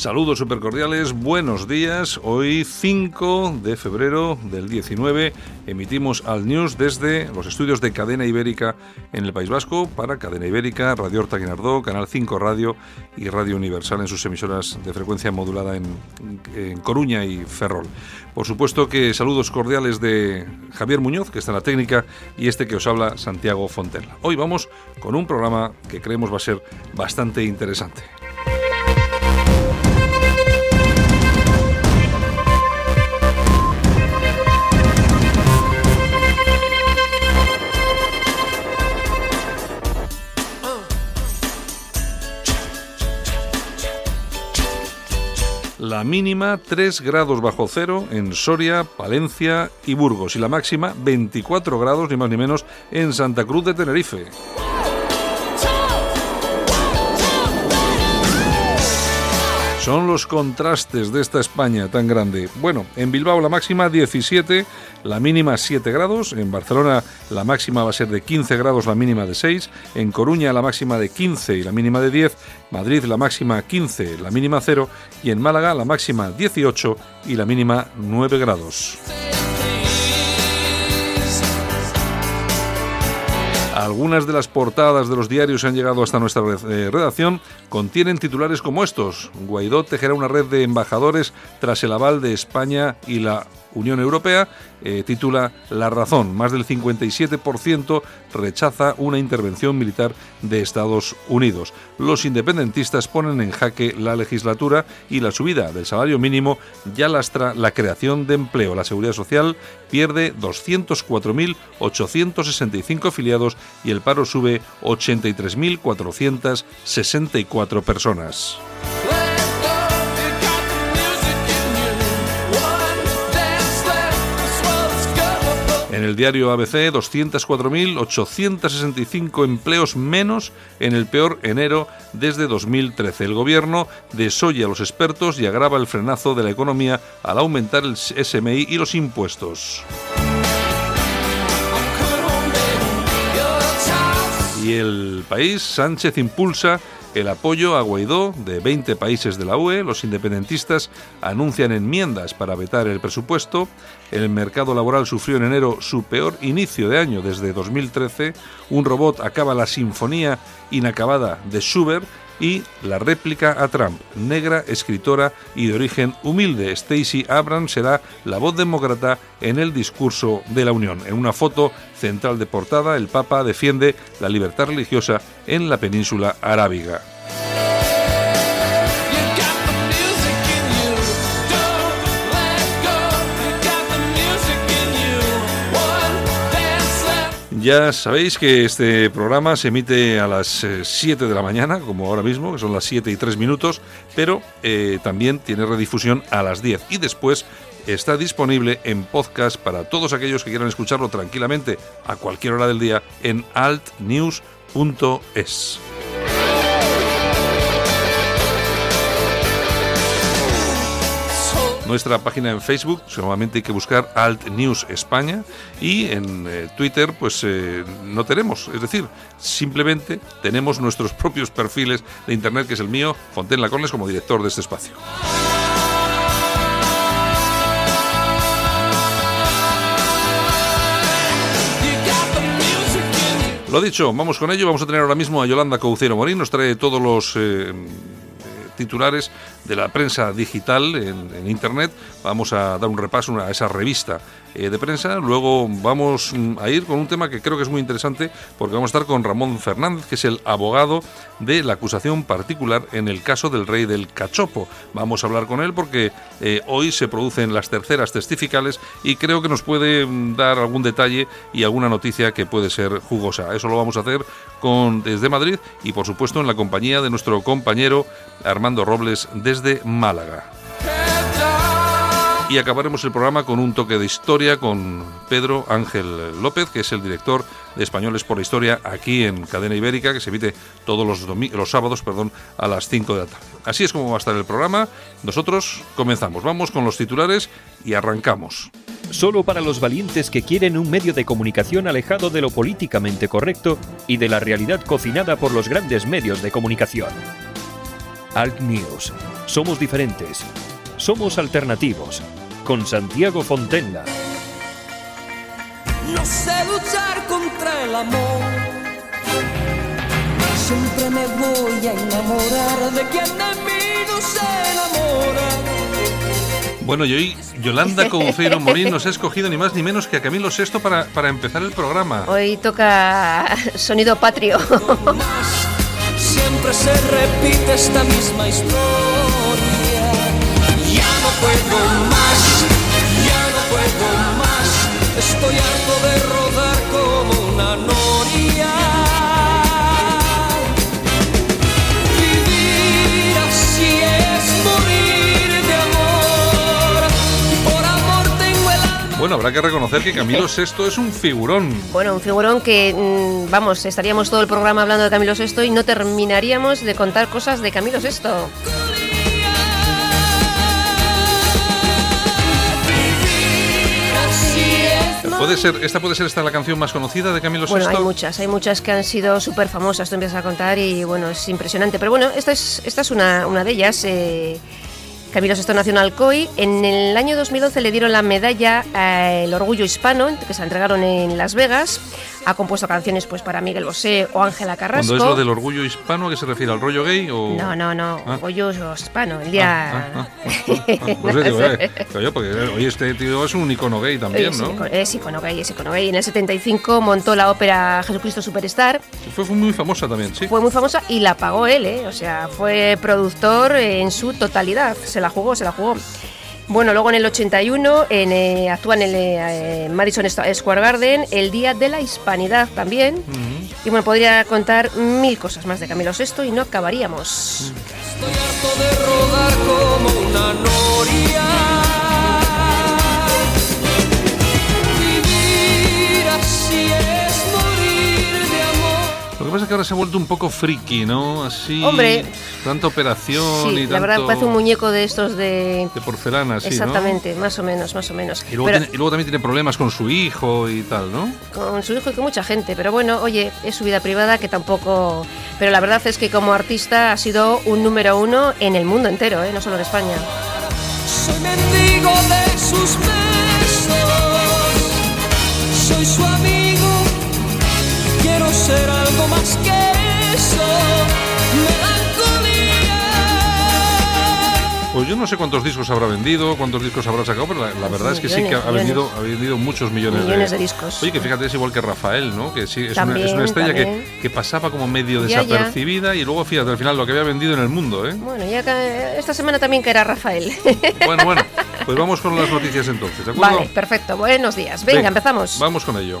Saludos supercordiales, buenos días. Hoy 5 de febrero del 19 emitimos al News desde los estudios de Cadena Ibérica en el País Vasco para Cadena Ibérica, Radio Horta Guinardó, Canal 5 Radio y Radio Universal en sus emisoras de frecuencia modulada en, en Coruña y Ferrol. Por supuesto que saludos cordiales de Javier Muñoz, que está en la técnica, y este que os habla Santiago Fontella. Hoy vamos con un programa que creemos va a ser bastante interesante. La mínima 3 grados bajo cero en Soria, Palencia y Burgos y la máxima 24 grados ni más ni menos en Santa Cruz de Tenerife. Son los contrastes de esta España tan grande. Bueno, en Bilbao la máxima 17, la mínima 7 grados, en Barcelona la máxima va a ser de 15 grados, la mínima de 6, en Coruña la máxima de 15 y la mínima de 10, Madrid la máxima 15, la mínima 0 y en Málaga la máxima 18 y la mínima 9 grados. Algunas de las portadas de los diarios que han llegado hasta nuestra eh, redacción contienen titulares como estos. Guaidó tejerá una red de embajadores tras el aval de España y la Unión Europea eh, titula La razón. Más del 57% rechaza una intervención militar de Estados Unidos. Los independentistas ponen en jaque la legislatura y la subida del salario mínimo ya lastra la creación de empleo. La Seguridad Social pierde 204.865 afiliados y el paro sube 83.464 personas. En el diario ABC, 204.865 empleos menos en el peor enero desde 2013. El gobierno desoye a los expertos y agrava el frenazo de la economía al aumentar el SMI y los impuestos. Y el país, Sánchez impulsa el apoyo a Guaidó de 20 países de la UE. Los independentistas anuncian enmiendas para vetar el presupuesto. El mercado laboral sufrió en enero su peor inicio de año desde 2013. Un robot acaba la sinfonía inacabada de Schubert y la réplica a Trump, negra, escritora y de origen humilde. Stacey Abrams será la voz demócrata en el discurso de la Unión. En una foto central de portada, el Papa defiende la libertad religiosa en la península arábiga. Ya sabéis que este programa se emite a las 7 eh, de la mañana, como ahora mismo, que son las 7 y 3 minutos, pero eh, también tiene redifusión a las 10 y después está disponible en podcast para todos aquellos que quieran escucharlo tranquilamente a cualquier hora del día en altnews.es. nuestra página en Facebook, solamente hay que buscar Alt News España y en eh, Twitter pues eh, no tenemos, es decir, simplemente tenemos nuestros propios perfiles de internet, que es el mío, Fontaine Lacornes, como director de este espacio. Lo dicho, vamos con ello. Vamos a tener ahora mismo a Yolanda Caucero Morín. Nos trae todos los eh, titulares de la prensa digital en, Internet. Vamos a dar un repaso a esa revista de prensa. Luego vamos mm, a ir con un tema que creo que es muy interesante porque vamos a estar con Ramón Fernández, que es el abogado de la acusación particular en el caso del rey del cachopo. Vamos a hablar con él porque hoy se producen las terceras testificales y creo que nos puede mm, dar algún detalle y alguna noticia que puede ser jugosa. Eso lo vamos a hacer con, desde Madrid y por supuesto en la compañía de nuestro compañero Armando Robles desde Málaga. Y acabaremos el programa con un toque de historia con Pedro Ángel López, que es el director de Españoles por la Historia aquí en Cadena Ibérica, que se emite todos los, los sábados perdón, a las 5 de la tarde. Así es como va a estar el programa. Nosotros comenzamos. Vamos con los titulares y arrancamos. Solo para los valientes que quieren un medio de comunicación alejado de lo políticamente correcto y de la realidad cocinada por los grandes medios de comunicación. Alt News. Somos diferentes. Somos alternativos con Santiago Fontenla. No sé luchar contra el amor. Siempre me voy a enamorar de quien de mí no se enamora. Bueno, y hoy Yolanda Couceiro Morín nos ha escogido ni más ni menos que a Camilo VI para, para empezar el programa. Hoy toca sonido patrio. Siempre se repite esta misma historia puedo más, ya no puedo más. Estoy harto de rodar como una noria. Vivir así es morir de amor. Por amor tengo el alma. Bueno, habrá que reconocer que Camilo VI es un figurón. Bueno, un figurón que, mm, vamos, estaríamos todo el programa hablando de Camilo VI y no terminaríamos de contar cosas de Camilo VI. ¿Puede ser, ¿Esta puede ser esta la canción más conocida de Camilo? Bueno, hay muchas, hay muchas que han sido súper famosas, tú empiezas a contar y bueno, es impresionante. Pero bueno, esta es, esta es una, una de ellas. Eh, Camilo VI nació en Alcoy. En el año 2011 le dieron la medalla El Orgullo Hispano, que se entregaron en Las Vegas. Ha compuesto canciones pues para Miguel Bosé o Ángela Carrasco. ¿Cuándo es lo del orgullo hispano? ¿A qué se refiere? ¿Al rollo gay? O... No, no, no. Ah. Orgullo hispano. El día. Ah, ah, pues digo, eh, porque hoy este tío es un icono gay también, ¿no? Es icono gay, es icono gay. En el 75 montó la ópera Jesucristo Superstar. Fue, fue muy famosa también, sí. Fue muy famosa y la pagó él, ¿eh? O sea, fue productor en su totalidad. Se la jugó, se la jugó. Bueno, luego en el 81 en, eh, actúa en el eh, Madison Square Garden el Día de la Hispanidad también. Y bueno, podría contar mil cosas más de Camilo VI y no acabaríamos. Estoy harto de rodar como una noria. Que pasa es que ahora se ha vuelto un poco friki, ¿no? Así. Hombre. Tanta operación sí, y la verdad parece un muñeco de estos de... De porcelana, sí, Exactamente, más o menos, más o menos. Y luego, y luego, también tiene problemas con su hijo y tal, ¿no? Con su hijo y con mucha gente, pero bueno, oye, es su vida privada que tampoco... Pero la verdad es que como artista ha sido un número uno en el mundo entero, ¿eh? no solo en España. Soy mendigo de sus besos, soy su amigo, quiero ser que. Pues yo no sé cuántos discos habrá vendido, cuántos discos habrá sacado, pero la, verdad es que sí que ha vendido, ha vendido muchos millones, de, discos. Oye, que fíjate, es igual que Rafael, ¿no? Que sí, es, una, estrella que, que, pasaba como medio desapercibida y luego fíjate al final lo que había vendido en el mundo, ¿eh? Bueno, ya esta semana también que era Rafael. Bueno, bueno, pues vamos con las noticias entonces, ¿de acuerdo? Vale, perfecto. Buenos días. Venga empezamos. Vamos con ello.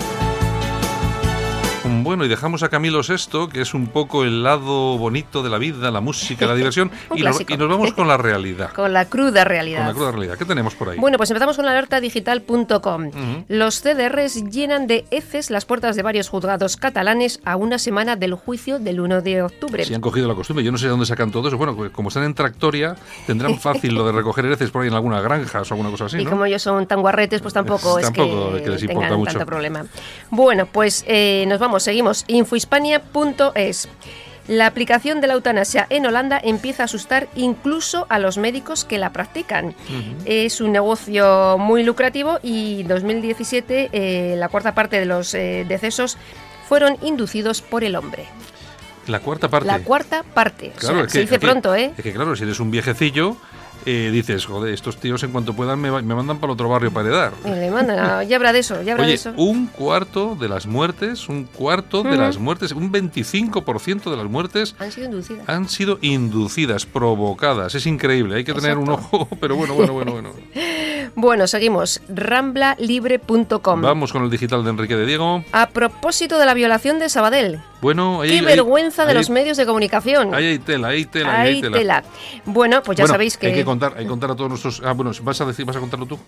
Bueno, y dejamos a Camilo Sesto, que es un poco el lado bonito de la vida, la música, la diversión, y, nos, vamos con la realidad. Con la cruda realidad. Con la cruda realidad. ¿Qué tenemos por ahí? Bueno, pues empezamos con la alertadigital.com. Los CDRs llenan de heces las puertas de varios juzgados catalanes a una semana del juicio del 1 de octubre. Si han cogido la costumbre, yo no sé de dónde sacan todo eso. Bueno, pues como están en tractoria, tendrán fácil lo de recoger heces por ahí en alguna granja o alguna cosa así. Y como ellos son tan guarretes, pues tampoco es, que, les importa mucho. problema. Bueno, pues eh, nos vamos seguimos. Infohispania.es. La aplicación de la eutanasia en Holanda empieza a asustar incluso a los médicos que la practican. Es un negocio muy lucrativo y en 2017 eh, la cuarta parte de los eh, decesos fueron inducidos por el hombre. La cuarta parte. La cuarta parte. Claro, o sea, es se dice es que- pronto, ¿eh? Es que claro, si eres un viejecillo, eh, dices, joder, estos tíos en cuanto puedan me, va- me mandan para el otro barrio para heredar. Y le mandan ya habrá de eso, ya habrá de eso. un cuarto de las muertes, un cuarto de las muertes, un 25% de las muertes Han sido inducidas. han sido inducidas, provocadas. Es increíble, hay que tener un ojo, pero bueno, bueno, bueno, bueno. Bueno, seguimos. Ramblalibre.com. Vamos con el digital de Enrique de Diego. A propósito de la violación de Sabadell. Bueno, ahí Qué ahí- vergüenza de los medios de comunicación. Ahí hay tela, ahí hay tela, ahí hay tela. tela. Bueno, pues ya Bueno, sabéis que. hay que contar, hay que contar a todos nuestros. Ah, bueno, vas a decir, vas a contarlo tú.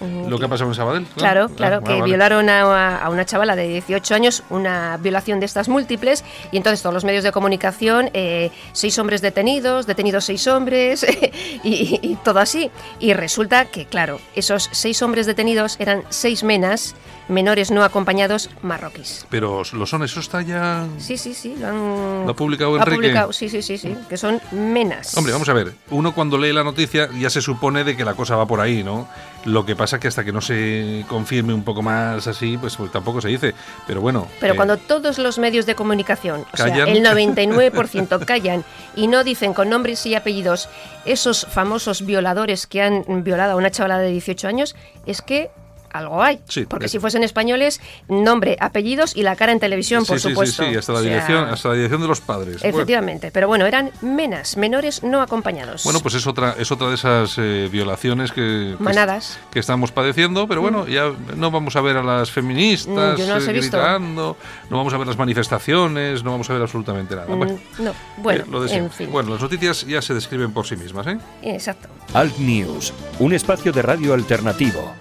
Ujú, Lo que ha pasado en Sabadell. Claro, Ah, claro, ah, que vale. violaron a, a una chavala de 18 años, una violación de estas múltiples, y entonces todos los medios de comunicación, eh, seis hombres detenidos, detenidos seis hombres, y, y todo así. Y resulta que, claro, esos seis hombres detenidos eran seis menas, menores no acompañados, marroquíes. Pero lo son, eso está ya. Sí, sí, sí, lo han Lo ha publicado ha Enrique. publicado, sí, sí, sí, sí, que son menas. Hombre, vamos a ver. Uno cuando lee la noticia ya se supone de que la cosa va por ahí, ¿no? Lo que pasa que hasta que no se confirme un poco más así, pues, pues tampoco se dice. Pero bueno. Pero eh, cuando todos los medios de comunicación, o sea, Callan. el 99% callan y no dicen con nombres y apellidos esos famosos violadores que han violado a una chavala de 18 años, es que algo hay. Sí, Porque si fuesen españoles, nombre, apellidos y la cara en televisión, sí, por sí, supuesto. Sí, sí, hasta la O sea, dirección, hasta la dirección de los padres. Bueno. Efectivamente, pero bueno, eran menas, menores no acompañados. Bueno, pues es otra, es otra de esas eh, violaciones que, Manadas. que estamos padeciendo, pero bueno, ya no vamos a ver a las feministas Mm, no eh, gritando, no vamos a ver las manifestaciones, no vamos a ver absolutamente nada. Mm, Bueno, no, bueno, eh, lo de en fin. Bueno, las noticias ya se describen por sí mismas, ¿eh? Exacto. Alt News, un espacio de radio alternativo.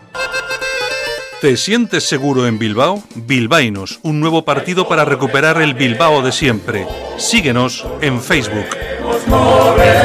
¿Te sientes seguro en Bilbao? Bilbainos, un nuevo partido para recuperar el Bilbao de siempre. Síguenos en Facebook.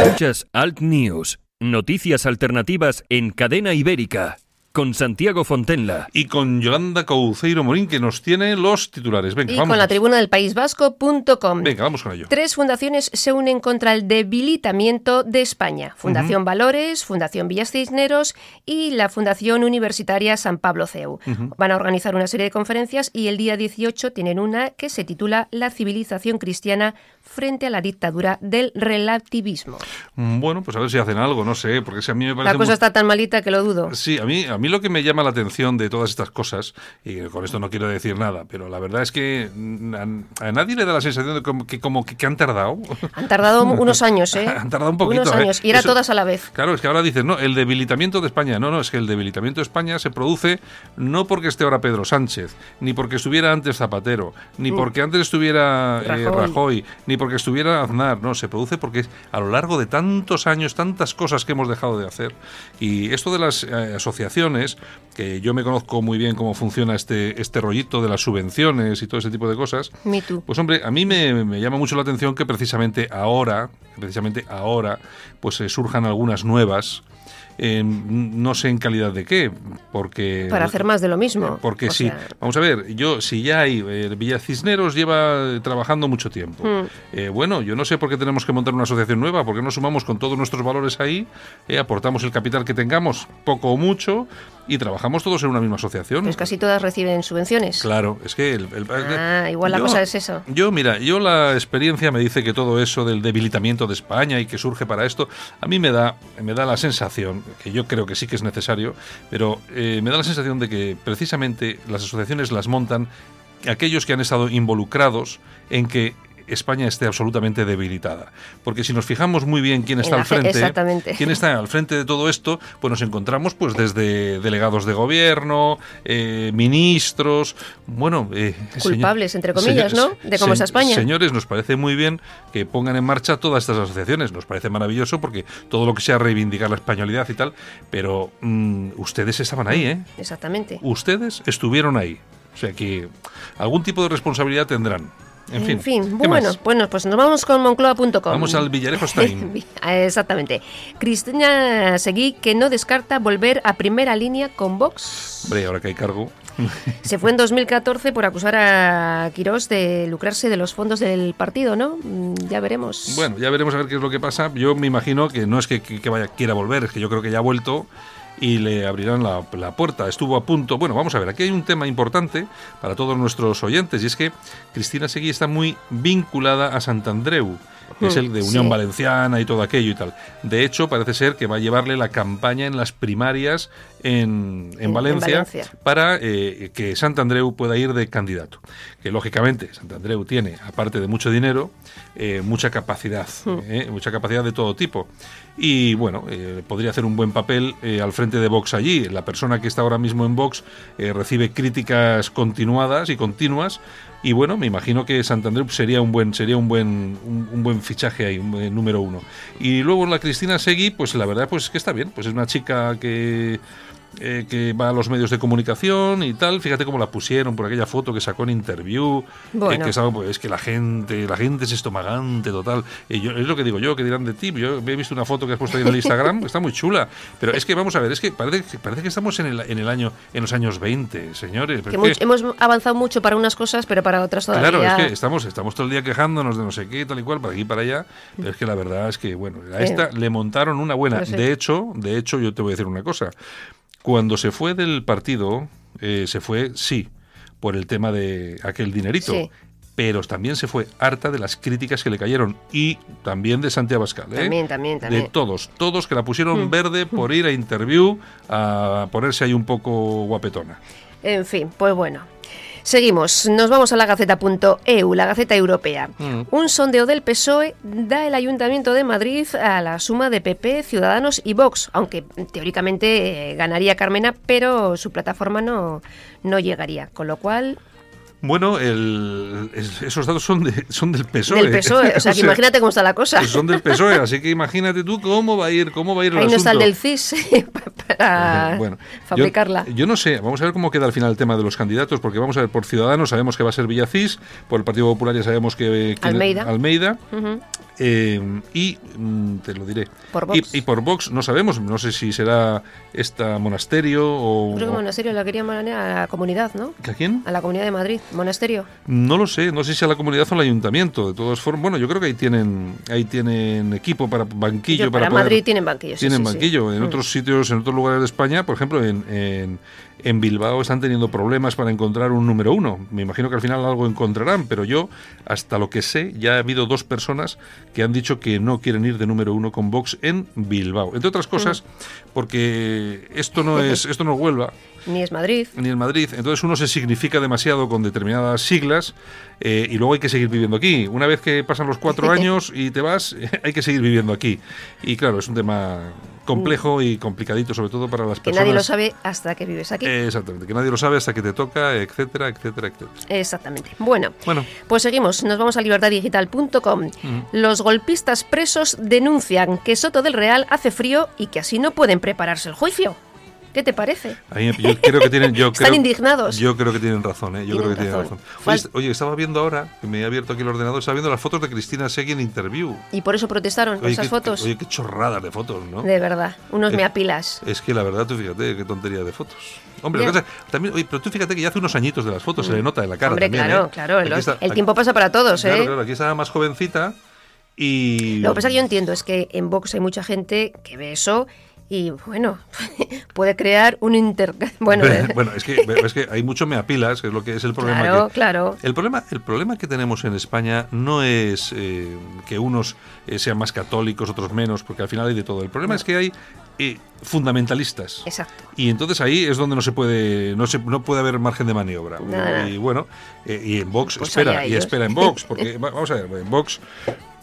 Escuchas Alt News, noticias alternativas en cadena ibérica, con Santiago Fontenla. Y con Yolanda Couceiro Morín, que nos tiene los titulares. Venga, Y vamos. con la tribuna del País Vasco.com. Venga, vamos con ello. Tres fundaciones se unen contra el debilitamiento de España. Fundación Valores, Fundación Villas Cisneros y la Fundación Universitaria San Pablo CEU. Van a organizar una serie de conferencias y el día 18 tienen una que se titula La civilización cristiana frente a la dictadura del relativismo. Bueno, pues a ver si hacen algo, no sé, porque si a mí me parece La cosa muy- está tan malita que lo dudo. Sí, a mí, a mí lo que me llama la atención de todas estas cosas, y con esto no quiero decir nada, pero la verdad es que mm, a, a nadie le da la sensación de como que, como que, que han tardado. Han tardado unos años, ¿eh? Han tardado un poquito, Unos ¿eh? años. Y era Eso- todas a la vez. Claro, es que ahora dices, no, el debilitamiento de España. No, no, es que el debilitamiento de España se produce no porque esté ahora Pedro Sánchez, ni porque estuviera antes Zapatero, ni porque antes estuviera eh, Mm. Rajoy. Rajoy, ni porque estuviera Aznar. No, se produce porque a lo largo de tantos años, tantas cosas que hemos dejado de hacer. Y esto de las eh, asociaciones, que yo me conozco muy bien cómo funciona este, este rollito de las subvenciones y todo ese tipo de cosas, Me too. pues hombre, a mí me, me llama mucho la atención que precisamente ahora, precisamente ahora, pues eh, surjan algunas nuevas. Eh, no sé en calidad de qué, porque... Para hacer más de lo mismo. Porque O sí, sea, vamos a ver, yo si ya hay, eh, Villa Cisneros lleva eh, trabajando mucho tiempo. Mm. Eh, bueno, yo no sé por qué tenemos que montar una asociación nueva, porque no sumamos con todos nuestros valores ahí, eh, aportamos el capital que tengamos, poco o mucho, y trabajamos todos en una misma asociación. Pues casi todas reciben subvenciones. Claro, es que... El, el- Ah, igual la yo- cosa es eso. Yo, mira, yo la experiencia me dice que todo eso del debilitamiento de España y que surge para esto, a mí me da, me da la sensación, que yo creo que sí que es necesario, pero eh, me da la sensación de que precisamente las asociaciones las montan aquellos que han estado involucrados en que España esté absolutamente debilitada. Porque si nos fijamos muy bien quién está al frente, quién está al frente de todo esto, pues nos encontramos pues desde delegados de gobierno, eh, ministros, bueno, eh, Culpables, entre comillas, ¿no? De cómo está España. Señores, nos parece muy bien que pongan en marcha todas estas asociaciones, nos parece maravilloso porque todo lo que sea reivindicar la españolidad y tal, pero mm, ustedes estaban ahí, ¿eh? Exactamente. Ustedes estuvieron ahí. O sea que algún tipo de responsabilidad tendrán. En, En fin, ¿qué bueno, más? bueno, pues nos vamos con Moncloa.com. Vamos al Villarejos Time. Exactamente. Cristina Seguí que no descarta volver a primera línea con Vox. Hombre, ahora que hay cargo. Se fue en 2014 por acusar a Quirós de lucrarse de los fondos del partido, ¿no? Mm, Ya veremos. Bueno, ya veremos a ver qué es lo que pasa. Yo me imagino que no es que, que- que vaya, quiera volver, es que yo creo que ya ha vuelto y le abrirán la, la puerta. Estuvo a punto. Bueno, vamos a ver, aquí hay un tema importante para todos nuestros oyentes y es que Cristina Seguí está muy vinculada a Santandreu. que Es Hmm, el de Unión sí. Valenciana y todo aquello y tal. De hecho, parece ser que va a llevarle la campaña en las primarias en, en En- en Valencia, para eh, que Santandreu pueda ir de candidato. Que lógicamente Santandreu tiene, aparte de mucho dinero, eh, mucha capacidad, Hmm. eh, mucha capacidad de todo tipo. Y bueno, eh, podría hacer un buen papel al frente de Vox allí. La persona que está ahora mismo en Vox eh, recibe críticas continuadas y continuas. Y bueno, me imagino que Santander sería un buen, sería un buen, un, buen fichaje ahí, número uno. Y luego la Cristina Segui, pues la verdad, pues que está bien. Pues es una chica que eh, que va a los medios de comunicación y tal. Fíjate cómo la pusieron por aquella foto que sacó en interview. que- Bueno. que, es, algo, pues, es que la gente, la gente es estomagante total. Yo, es lo que digo yo, que dirán de ti. Yo he visto una foto que has puesto ahí en el Instagram, que está muy chula. Pero es que vamos a ver, es que parece, que- parece que estamos en el, en el año, en los años 20, señores. Que Pero much- es que- hemos avanzado mucho para unas cosas, pero para otras todavía. Claro, es que estamos, estamos todo el día quejándonos de no sé qué, tal y cual, para aquí y para allá. Pero es que la verdad es que, bueno, a esta le montaron una buena. De hecho, de hecho, yo te voy a decir una cosa. Cuando se fue del partido, eh, se fue, sí, por el tema de aquel dinerito. Sí. Pero también se fue harta de las críticas que le cayeron y también de Santiago Abascal. ¿eh? También, también, también. De todos, todos que la pusieron Mm. verde por ir a interview a ponerse ahí un poco guapetona. En fin, pues bueno. Seguimos, nos vamos a la Gaceta.eu, la Gaceta Europea. Mm. Un sondeo del PSOE da el Ayuntamiento de Madrid a la suma de PP, Ciudadanos y Vox, aunque teóricamente eh, ganaría Carmena, pero su plataforma no, no llegaría, con lo cual Bueno, el- es- esos datos son, de, son del PSOE. del PSOE, o sea, que imagínate cómo está la cosa. Son del PSOE, así que imagínate tú cómo va a ir, cómo va a ir el Ahí no está el del CIS para Eh, bueno, fabricarla. Yo, yo no sé, vamos a ver cómo queda al final el tema de los candidatos, porque vamos a ver, por Ciudadanos sabemos que va a ser Villacís, por el Partido Popular ya sabemos que... que- Almeida. Almeida. Eh, y mm, te lo diré. Por Vox. y por Vox no sabemos, no sé si será esta monasterio o... Creo que monasterio la quería a la comunidad, ¿no? ¿A quién? A la comunidad de Madrid, monasterio. No lo sé, no sé si a la comunidad o al ayuntamiento. De todas formas, bueno, yo creo que ahí tienen, ahí tienen equipo para banquillo Yo- para, para poder- Madrid tienen banquillo, sí, tienen sí, sí. banquillo. En Mm. otros sitios, en otros lugares de España, por ejemplo, en, en, en Bilbao están teniendo problemas para encontrar un número uno. Me imagino que al final algo encontrarán, pero yo, hasta lo que sé, ya ha habido dos personas que han dicho que no quieren ir de número uno con Vox en Bilbao. Entre otras cosas, porque esto no es, esto no es Huelva Ni es Madrid. ni en Madrid. Entonces uno se significa demasiado con determinadas siglas eh, y luego hay que seguir viviendo aquí. Una vez que pasan los cuatro años y te vas, hay que seguir viviendo aquí. Y claro, es un tema complejo y complicadito, sobre todo para las Que personas. nadie lo sabe hasta que vives aquí. Eh, exactamente, que nadie lo sabe hasta que te toca, etcétera, etcétera, etcétera. Exactamente. Bueno, Bueno, pues seguimos. Nos vamos a libertaddigital.com. Los golpistas presos denuncian que Soto del Real hace frío y que así no pueden prepararse el juicio. ¿Qué te parece? a mí me- yo creo que tienen. Yo Están creo- indignados. Yo creo que tienen razón, ¿eh? Yo Tienen creo que tienen razón. razón. Oye, estaba viendo ahora, que me he abierto aquí el ordenador, estaba viendo las fotos de Cristina Segui en interview. Y por eso protestaron Oye, esas qué, fotos. oye, qué chorradas de fotos, ¿no? De verdad, unos Eh, meapilas. Es que la verdad, tú fíjate, qué tontería de fotos. Hombre, también, oye, pero tú fíjate que ya hace unos añitos de las fotos, se le nota en la cara Hombre, también, claro, ¿eh? claro. Los- está- el aquí- tiempo pasa para todos, Claro, ¿eh? claro, aquí estaba más jovencita y... Lo que pasa que yo entiendo es que en Vox hay mucha gente que ve eso y, bueno, puede crear un inter... Bueno, bueno, es que, es que hay mucho meapilas, que es lo que es el problema. claro, que- claro. El problema, el problema que tenemos en España no es eh, que unos eh, sean más católicos, otros menos, porque al final hay de todo. El problema es que hay eh, fundamentalistas. Exacto. Y entonces ahí es donde no se puede, no se, no puede haber margen de maniobra. Nada. Y bueno, eh, y en Vox Pues espera, y espera en Vox, porque va- vamos a ver, en Vox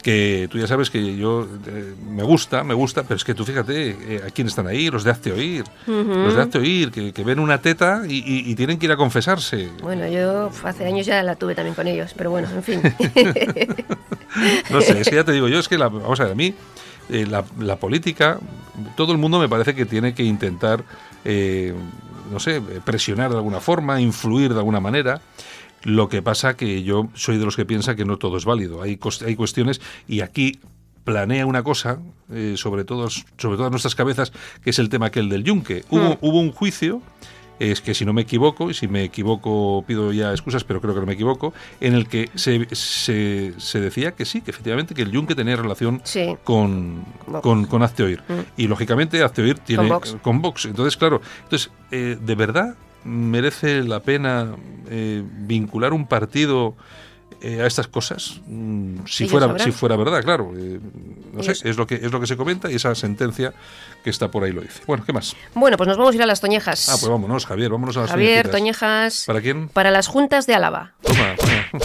que tú ya sabes que yo eh, me gusta, me gusta, pero es que tú fíjate eh, a quién están ahí, los de Hazte Oír, los de Hazte Oír, que, que ven una teta y, y- y tienen que ir a confesarse. Bueno, yo hace años ya la tuve también con ellos, pero bueno, en fin. No sé, es que ya te digo yo, es que la, vamos a ver, a mí eh, la, la política, todo el mundo me parece que tiene que intentar, no sé, presionar de alguna forma, influir de alguna manera. Lo que pasa que yo soy de los que piensa que no todo es válido. Hay, hay cuestiones y aquí planea una cosa eh, sobre, todos, sobre todas nuestras cabezas, que es el tema aquel del yunque. Hubo, hubo un juicio es que si no me equivoco, y si me equivoco pido ya excusas, pero creo que no me equivoco, en el que se, se, se decía que sí, que efectivamente que el Yunque tenía relación Sí. con, con, con Hazte Oír. Mm. Y lógicamente Hazte Oír tiene Vox. con Vox. Entonces, claro, entonces, eh, ¿de verdad merece la pena eh, vincular un partido eh, a estas cosas? Mm, si Ellos fuera sabrán. si fuera verdad, claro. eh, no Ellos- sé, es lo que es lo que se comenta y esa sentencia que está por ahí lo dice. Bueno, ¿qué más? Bueno, pues nos vamos a ir a las Toñejas. Ah, pues vámonos, Javier, vámonos a las Javier. Toñejas. ¿Para quién? Para las juntas de Álava. Toma, toma.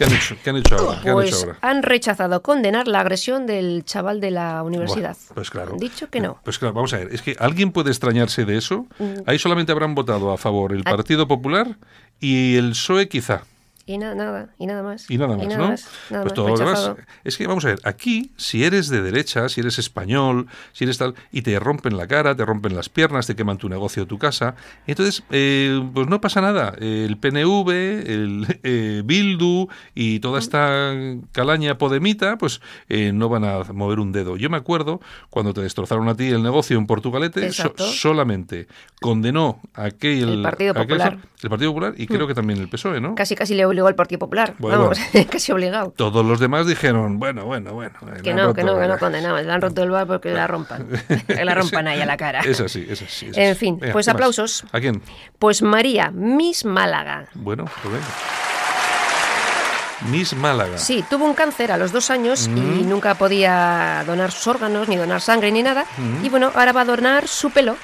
¿Qué han hecho? ¿Qué han hecho ahora? ¿Qué han hecho Pues ahora? han rechazado condenar la agresión del chaval de la universidad. Bueno, pues claro. Han dicho que no. Pues claro, vamos a ver. Es que alguien puede extrañarse de eso. Ahí solamente habrán votado a favor el Mm. Partido Popular y el PSOE quizá. Y nada, nada, y nada más. Y nada más, ¿no? nada pues más, todo lo demás. Es que vamos a ver, aquí, si eres de derecha, si eres español, si eres tal, y te rompen la cara, te rompen las piernas, te queman tu negocio, tu casa, entonces, eh, pues no pasa nada. El PNV, el eh, Bildu y toda esta calaña podemita, pues eh, no van a mover un dedo. Yo me acuerdo cuando te destrozaron a ti el negocio en Portugalete, so- solamente condenó aquel, El Partido aquel- Popular. el Partido Popular y creo que también el PSOE, ¿no? Casi, casi le obligó al Partido Popular. Bueno, Vamos, casi obligado. Todos los demás dijeron, bueno, bueno, bueno. Que no, que no, que no condenamos. Le han roto el bar porque la rompan. Que la rompan ahí a la cara. Es así, es así. es En fin, Venga, pues aplausos. ¿A quién? Pues María, Miss Málaga. Bueno, pues venga. Miss Málaga. Sí, tuvo un cáncer a los dos años Mm. y nunca podía donar sus órganos, ni donar sangre, ni nada. Y bueno, ahora va a donar su pelo.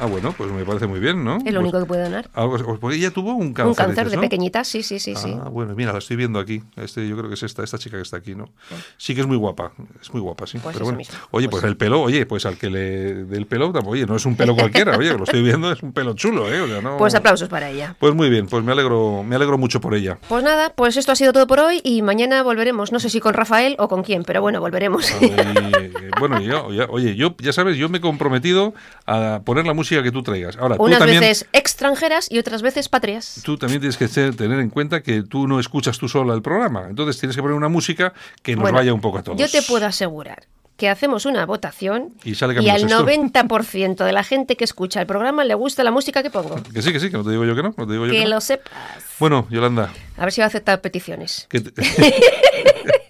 Ah, bueno, pues me parece muy bien, ¿no? Es lo Pues único que puede donar. algo- porque ella tuvo un cáncer. un cáncer dices, de ¿no? pequeñita, sí, sí, sí, sí. Ah, bueno, mira, la estoy viendo aquí. Este, yo creo que es esta, esta chica que está aquí, ¿no? Sí que es muy guapa, es muy guapa, sí. Pues Pero bueno, mismo. oye, pues, el pelo, oye, pues al que le del pelo, oye, no es un pelo cualquiera, oye, que lo estoy viendo, es un pelo chulo, ¿eh? O sea, no- Pues aplausos para ella. Pues muy bien, pues me alegro, me alegro mucho por ella. Pues nada, pues esto ha sido todo por hoy y mañana volveremos. No sé si con Rafael o con quién, pero bueno, volveremos. Eh, bueno, yo, ya- oye, yo, ya sabes, yo me he comprometido a poner la música que tú traigas. Ahora, tú Unas también, veces extranjeras y otras veces patrias. tú también tienes que ser- tener en cuenta que tú no escuchas tú sola el programa. Entonces tienes que poner una música que nos Bueno, vaya un poco a todos. Yo te puedo asegurar que hacemos una votación Y sale y al Sesto. 90% de la gente que escucha el programa le gusta la música que pongo. Que sí, que sí, que no te digo yo que no. no te digo yo Que que no. lo sepas. Bueno, Yolanda. A ver si va a aceptar peticiones. que te-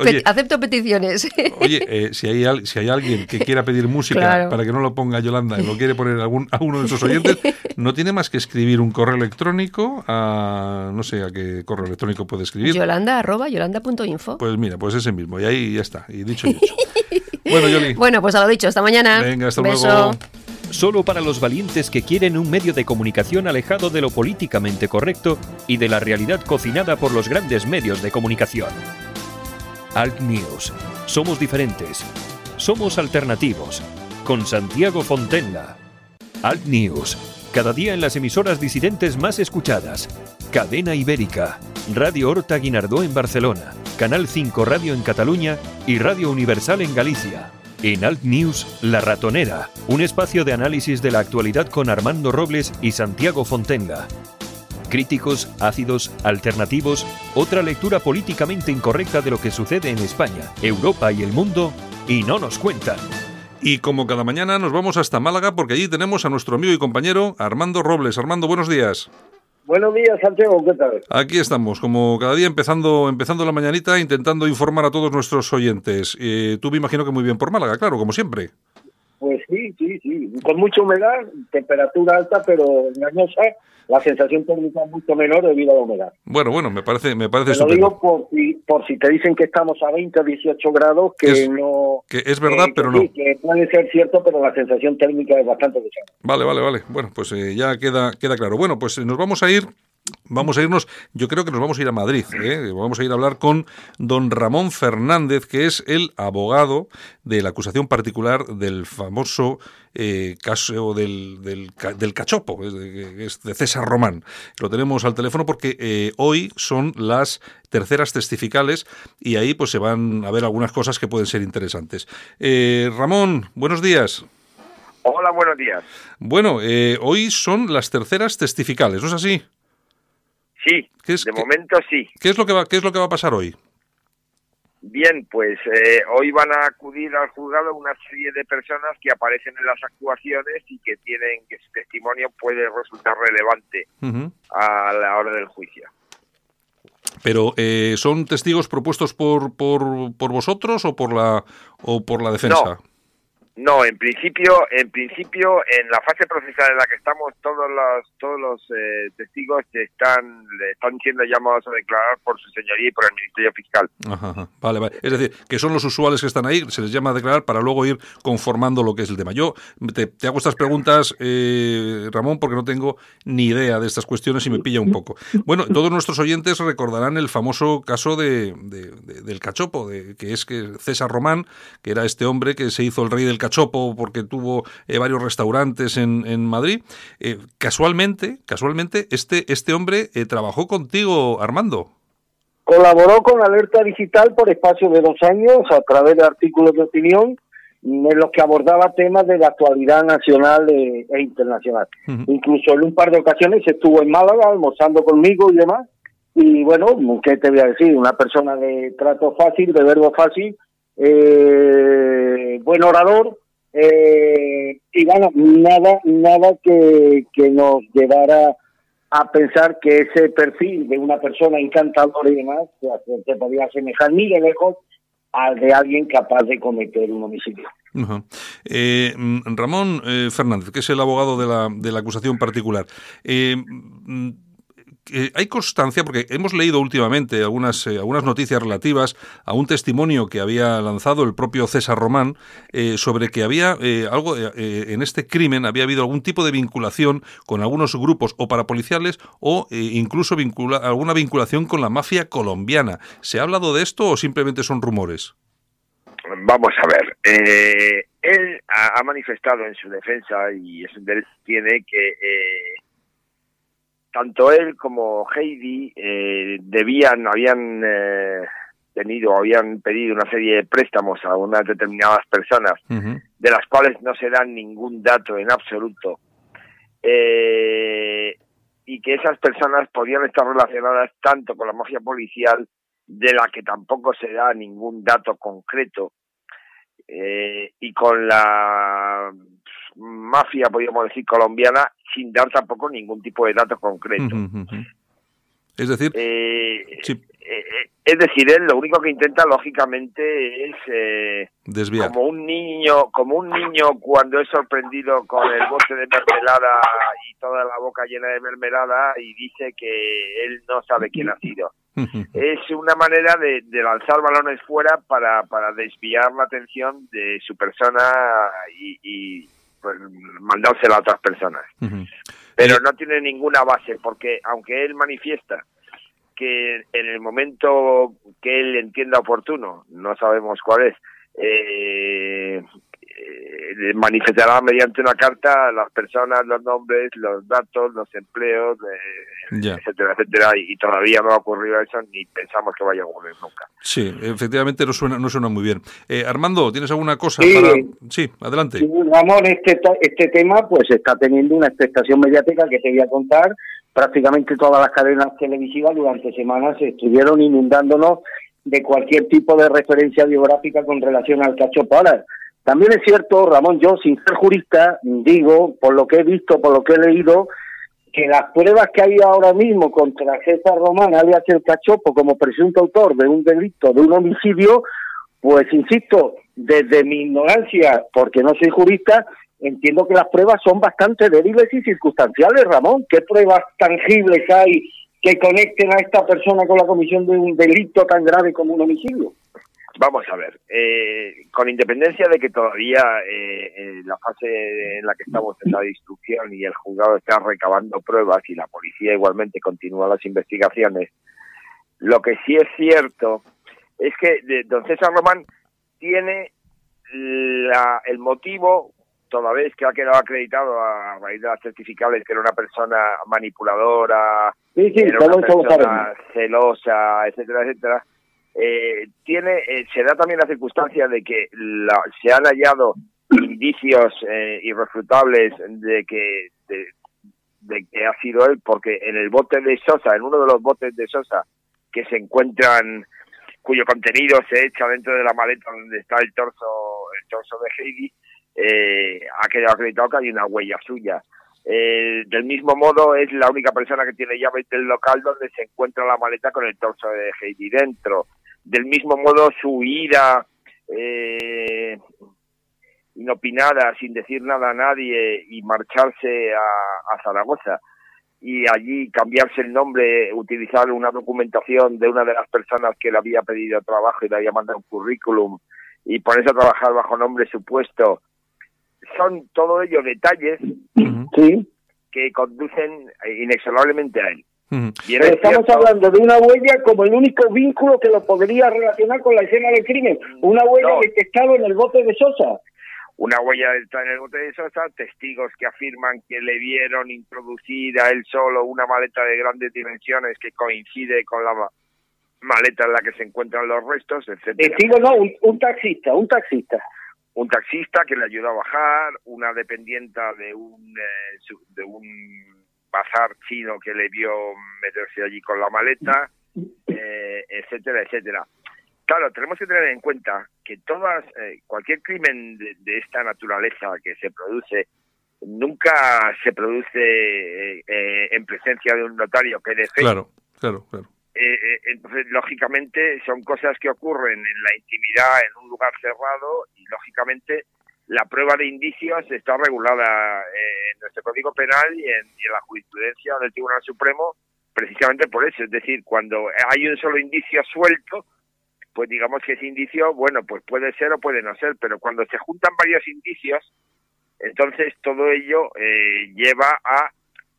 oye, Acepto peticiones. oye eh, si, hay al- si hay alguien que quiera pedir música Claro. para que no lo ponga Yolanda y lo quiere poner algún, a uno de sus oyentes, no tiene más que escribir un correo electrónico a. No sé a qué correo electrónico puede escribir. Yolanda arroba yolanda.info. Pues mira, pues ese mismo. Y ahí ya está. Y dicho y hecho. bueno, Yoli. Bueno, pues a lo dicho, hasta mañana. Venga, hasta Beso. luego. Solo para los valientes que quieren un medio de comunicación alejado de lo políticamente correcto y de la realidad cocinada por los grandes medios de comunicación. Alt News. Somos diferentes. Somos alternativos. Con Santiago Fontenla. Alt News. Cada día en las emisoras disidentes más escuchadas. Cadena Ibérica. Radio Horta Guinardó en Barcelona. Canal 5 Radio en Cataluña y Radio Universal en Galicia. En Alt News, La Ratonera, un espacio de análisis de la actualidad con Armando Robles y Santiago Fontenga. Críticos, ácidos, alternativos, otra lectura políticamente incorrecta de lo que sucede en España, Europa y el mundo, y no nos cuentan. Y como cada mañana nos vamos hasta Málaga porque allí tenemos a nuestro amigo y compañero Armando Robles. Armando, buenos días. Buenos días, Santiago, ¿qué tal? Aquí estamos, como cada día empezando, empezando la mañanita, intentando informar a todos nuestros oyentes. Eh, tú me imagino que muy bien por Málaga, claro, como siempre. Pues sí, sí, sí, con mucha humedad, temperatura alta, pero engañosa, la sensación térmica es mucho menor debido a la humedad. Bueno, bueno, me parece, me parece Te lo digo por si, por si te dicen que estamos a 20 o 18 grados, que Es- no... Que es verdad, pero que no. sí, que puede ser cierto, pero la sensación térmica es bastante desagradable. Vale, vale, vale. Bueno, pues eh, ya queda, queda claro. Bueno, pues eh, nos vamos a ir. Vamos a irnos, yo creo que nos vamos a ir a Madrid. ¿eh? Vamos a ir a hablar con don Ramón Fernández, que es el abogado de la acusación particular del famoso eh, caso del, del, del cachopo, es de, es de César Román. Lo tenemos al teléfono porque eh, hoy son las terceras testificales y ahí pues se van a ver algunas cosas que pueden ser interesantes. Ramón, buenos días. Hola, buenos días. Bueno, hoy son las terceras testificales, ¿no es así? Sí, ¿Qué es- de qué- momento sí. ¿Qué es lo que va, qué es lo que va a pasar hoy? Bien, pues eh, hoy van a acudir al juzgado una serie de personas que aparecen en las actuaciones y que tienen que su testimonio puede resultar relevante a la hora del juicio. Pero eh, son testigos propuestos por, por, por vosotros o por la o por la defensa. No, en principio, en principio, en la fase procesal en la que estamos, todos los todos los eh, testigos están están siendo llamados a declarar por su señoría y por el Ministerio Fiscal. Ajá. Vale, vale. Es decir, que son los usuales que están ahí, se les llama a declarar para luego ir conformando lo que es el tema. Yo te, te hago estas preguntas, eh, Ramón, porque no tengo ni idea de estas cuestiones y me pilla un poco. Bueno, todos nuestros oyentes recordarán el famoso caso de- del cachopo, de, que es que César Román, que era este hombre que se hizo el rey del cachopo porque tuvo eh, varios restaurantes en, en Madrid. Eh, casualmente, casualmente, este, este hombre eh, trabajó contigo, Armando. Colaboró con Alerta Digital por espacio de dos años a través de artículos de opinión en los que abordaba temas de la actualidad nacional e, e internacional. Ujú. Incluso en un par de ocasiones estuvo en Málaga almorzando conmigo y demás. Y bueno, ¿qué te voy a decir? Una persona de trato fácil, de verbo fácil, eh, buen orador. eh, y bueno, nada, nada que, que nos llevara a pensar que ese perfil de una persona encantadora y demás se, podía asemejar ni de lejos al de alguien capaz de cometer un homicidio. Eh, Ramón eh, Fernández, que es el abogado de la, de la acusación particular. Eh, hay constancia, porque hemos leído últimamente algunas, eh, algunas noticias relativas a un testimonio que había lanzado el propio César Román eh, sobre que había eh, algo en este crimen, había habido algún tipo de vinculación con algunos grupos o parapoliciales o incluso vincula, alguna vinculación con la mafia colombiana. ¿Se ha hablado de esto o simplemente son rumores? Vamos a ver, él ha, manifestado en su defensa y es un derecho tiene que tanto él como Heidi eh, debían, habían eh, tenido, habían pedido una serie de préstamos a unas determinadas personas, de las cuales no se da ningún dato en absoluto, eh, y que esas personas podían estar relacionadas tanto con la mafia policial, de la que tampoco se da ningún dato concreto, eh, y con la mafia, podríamos decir, colombiana, sin dar tampoco ningún tipo de dato concreto. Ujú, ujú. Es decir, Eh, Sí. eh, eh, es decir, él lo único que intenta, lógicamente, es eh, desviar. como un niño, como un niño cuando es sorprendido con el bote de mermelada y toda la boca llena de mermelada y dice que él no sabe quién ha sido. Es una manera de, de lanzar balones fuera para, para desviar la atención de su persona y, y pues, mandársela a otras personas. Pero no tiene ninguna base, porque aunque él manifiesta que en el momento que él entienda oportuno, no sabemos cuál es, eh, eh, manifestará mediante una carta las personas, los nombres, los datos, los empleos, eh, etcétera, etcétera, y, y todavía no ha ocurrido eso ni pensamos que vaya a ocurrir nunca. Sí, efectivamente no suena, no suena muy bien. Eh, Armando, ¿tienes alguna cosa Sí. para...? Sí, adelante. Ramón, este, ta- este tema pues está teniendo una expectación mediática que te voy a contar. Prácticamente todas las cadenas televisivas durante semanas estuvieron inundándonos de cualquier tipo de referencia biográfica con relación al cacho Ahora, también es cierto, Ramón, yo sin ser jurista, digo, por lo que he visto, por lo que he leído, que las pruebas que hay ahora mismo contra César Román, alias el Cachopo, como presunto autor de un delito, de un homicidio, pues insisto, desde mi ignorancia, porque no soy jurista, entiendo que las pruebas son bastante débiles y circunstanciales, Ramón. ¿Qué pruebas tangibles hay que conecten a esta persona con la comisión de un delito tan grave como un homicidio? Vamos a ver, eh, con independencia de que todavía eh, en la fase en la que estamos en la instrucción y el juzgado está recabando pruebas y la policía igualmente continúa las investigaciones, lo que sí es cierto es que de- don César Román tiene la- el motivo, toda vez que ha quedado acreditado a raíz de las certificables que era una persona manipuladora, Sí, sí, era una persona celosa, etcétera, etcétera, eh, tiene, eh, se da también la circunstancia de que la- se han hallado indicios eh, irrefutables de que de, que ha sido él, porque en el bote de Sosa, en uno de los botes de Sosa que se encuentran cuyo contenido se echa dentro de la maleta donde está el torso, el torso de Heidi, eh, ha quedado acreditado que hay una huella suya. Eh, del mismo modo, es la única persona que tiene llaves del local donde se encuentra la maleta con el torso de Heidi dentro. Del mismo modo, su ida eh, inopinada, sin decir nada a nadie y marcharse a Zaragoza y allí cambiarse el nombre, utilizar una documentación de una de las personas que le había pedido trabajo y le había mandado un currículum y ponerse a trabajar bajo nombre supuesto, son todo ellos detalles sí. que conducen inexorablemente a él. Estamos hablando de una huella como el único vínculo que lo podría relacionar con la escena del crimen, una huella no. detectado en el bote de Sosa una huella está en el bote de Sosa, testigos que afirman que le vieron introducir a él solo una maleta de grandes dimensiones que coincide con la maleta en la que se encuentran los restos, etcétera. Testigo no, un, taxista, un taxista. Un taxista que le ayudó a bajar, una dependienta de un eh, de un bazar chino que le vio meterse allí con la maleta, eh, etcétera, etcétera. Claro, tenemos que tener en cuenta que todas, eh, cualquier crimen de, esta naturaleza que se produce nunca se produce eh, eh, en presencia de un notario que de fe. Claro, claro, claro. entonces, lógicamente, son cosas que ocurren en la intimidad, en un lugar cerrado, y lógicamente la prueba de indicios está regulada en nuestro Código Penal y en, la jurisprudencia del Tribunal Supremo precisamente por eso. Es decir, cuando hay un solo indicio suelto, pues digamos que ese indicio, bueno, pues puede ser o puede no ser, pero cuando se juntan varios indicios, entonces todo ello eh, lleva a,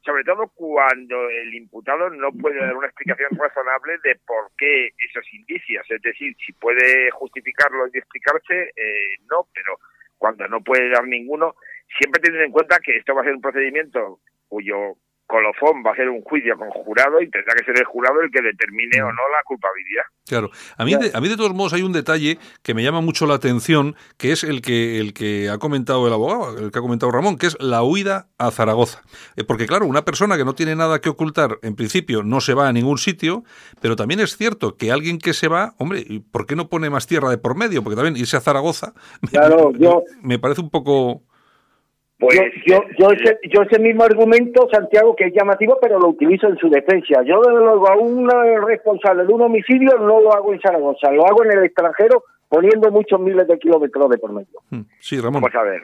sobre todo cuando el imputado no puede dar una explicación razonable de por qué esos indicios, es decir, si puede justificarlo y explicarse, eh, no, pero cuando no puede dar ninguno, siempre teniendo en cuenta que esto va a ser un procedimiento cuyo colofón va a ser un juicio con jurado y tendrá que ser el jurado el que determine o no la culpabilidad. Claro. A mí, de, a mí de todos modos hay un detalle que me llama mucho la atención, que es el que, el que ha comentado el abogado, el que ha comentado Ramón, que es la huida a Zaragoza. Eh, porque claro, una persona que no tiene nada que ocultar, en principio no se va a ningún sitio, pero también es cierto que alguien que se va, hombre, ¿por qué no pone más tierra de por medio? Porque también irse a Zaragoza claro, yo, me parece un poco... Pues, yo, yo, ese, yo ese mismo argumento, Santiago, que es llamativo, pero lo utilizo en su defensa. Yo, desde luego, a un responsable de un homicidio no lo hago en Zaragoza, lo hago en el extranjero poniendo muchos miles de kilómetros de por medio. Sí, Ramón. Vamos a ver,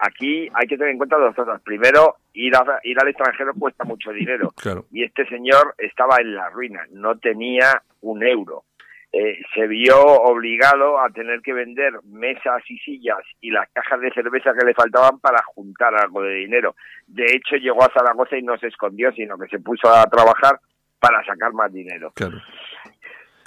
aquí hay que tener en cuenta dos cosas. Primero, ir, a, ir al extranjero cuesta mucho dinero. Claro. Y este señor estaba en la ruina, no tenía un euro. Eh, se vio obligado a tener que vender mesas y sillas y las cajas de cerveza que le faltaban para juntar algo de dinero. De hecho, llegó a Zaragoza y no se escondió, sino que se puso a trabajar para sacar más dinero. Claro.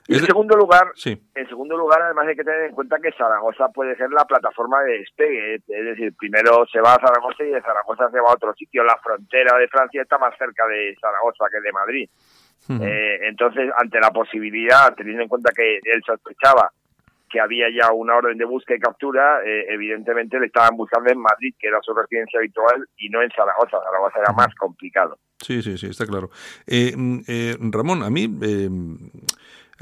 Y en segundo lugar, sí. en segundo lugar, además hay que tener en cuenta que Zaragoza puede ser la plataforma de despegue, es decir, primero se va a Zaragoza y de Zaragoza se va a otro sitio. La frontera de Francia está más cerca de Zaragoza que de Madrid. Eh, entonces, ante la posibilidad, teniendo en cuenta que él sospechaba que había ya una orden de búsqueda y captura, eh, evidentemente le estaban buscando en Madrid, que era su residencia habitual, y no en Zaragoza. Zaragoza era más complicado. Sí, sí, sí, está claro. Eh, mm, Ramón, a mí